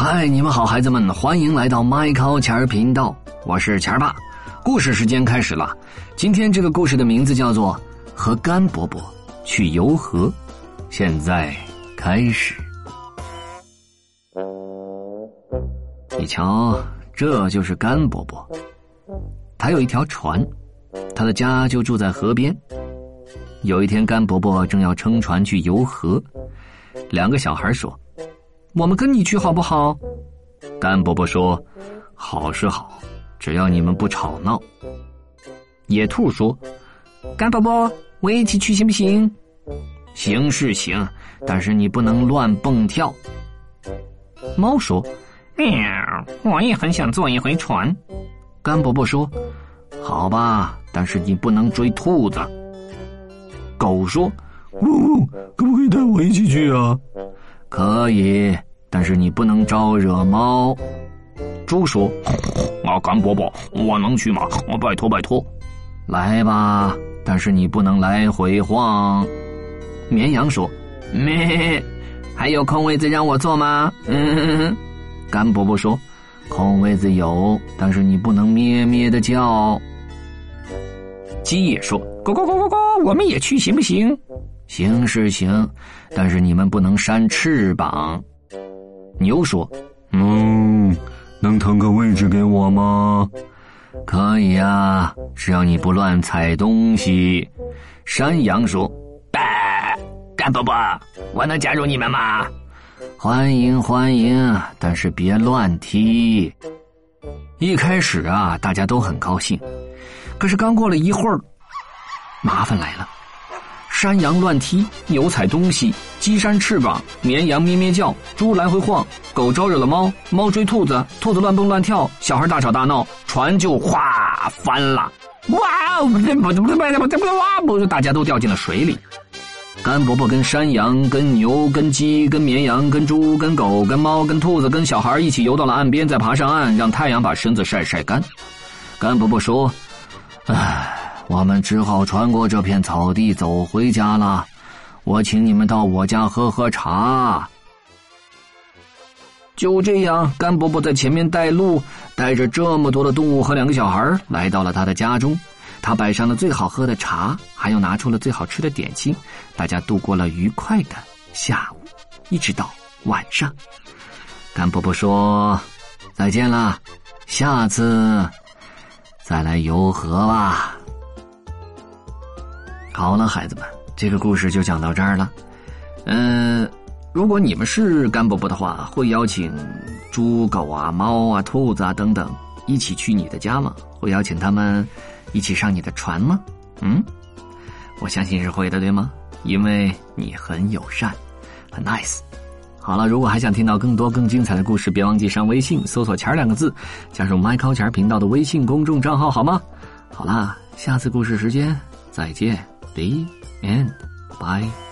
嗨，你们好，孩子们，欢迎来到麦考钱儿频道，我是钱儿爸。故事时间开始了，今天这个故事的名字叫做《和甘伯伯去游河》，现在开始。你瞧，这就是甘伯伯，他有一条船，他的家就住在河边。有一天，甘伯伯正要撑船去游河，两个小孩说。我们跟你去好不好？甘伯伯说：“好是好，只要你们不吵闹。”野兔说：“甘伯伯，我一起去行不行？”“行是行，但是你不能乱蹦跳。”猫说：“喵，我也很想坐一回船。”甘伯伯说：“好吧，但是你不能追兔子。”狗说：“呜，可不可以带我一起去啊？”“可以。”但是你不能招惹猫。猪说：“啊，甘伯伯，我能去吗？我拜托拜托。”来吧，但是你不能来回晃。绵羊说：“咩，还有空位子让我坐吗？”嗯。甘伯伯说：“空位子有，但是你不能咩咩的叫。”鸡也说：“咕咕咕咕咕，我们也去行不行？”行是行，但是你们不能扇翅膀。牛说：“嗯，能腾个位置给我吗？可以啊，只要你不乱踩东西。”山羊说：“干伯伯，我能加入你们吗？”欢迎欢迎，但是别乱踢。一开始啊，大家都很高兴，可是刚过了一会儿，麻烦来了。山羊乱踢，牛踩东西，鸡扇翅膀，绵羊咩咩叫，猪来回晃，狗招惹了猫，猫追兔子，兔子乱蹦乱跳，小孩大吵大闹，船就哗翻了！哇！不不不不不不哇！不，大家都掉进了水里。甘伯伯跟山羊、跟牛、跟鸡、跟绵羊、跟猪、跟狗、跟猫、跟兔子、跟小孩一起游到了岸边，再爬上岸，让太阳把身子晒晒干。甘伯伯说：“唉。”我们只好穿过这片草地走回家了。我请你们到我家喝喝茶。就这样，甘伯伯在前面带路，带着这么多的动物和两个小孩来到了他的家中。他摆上了最好喝的茶，还又拿出了最好吃的点心。大家度过了愉快的下午，一直到晚上。甘伯伯说：“再见了，下次再来游河吧。”好了，孩子们，这个故事就讲到这儿了。嗯，如果你们是甘伯伯的话，会邀请猪、狗啊、猫啊、兔子啊等等一起去你的家吗？会邀请他们一起上你的船吗？嗯，我相信是会的，对吗？因为你很友善，很 nice。好了，如果还想听到更多更精彩的故事，别忘记上微信搜索“钱”两个字，加入麦考钱频道的微信公众账号，好吗？好啦，下次故事时间再见。day and bye.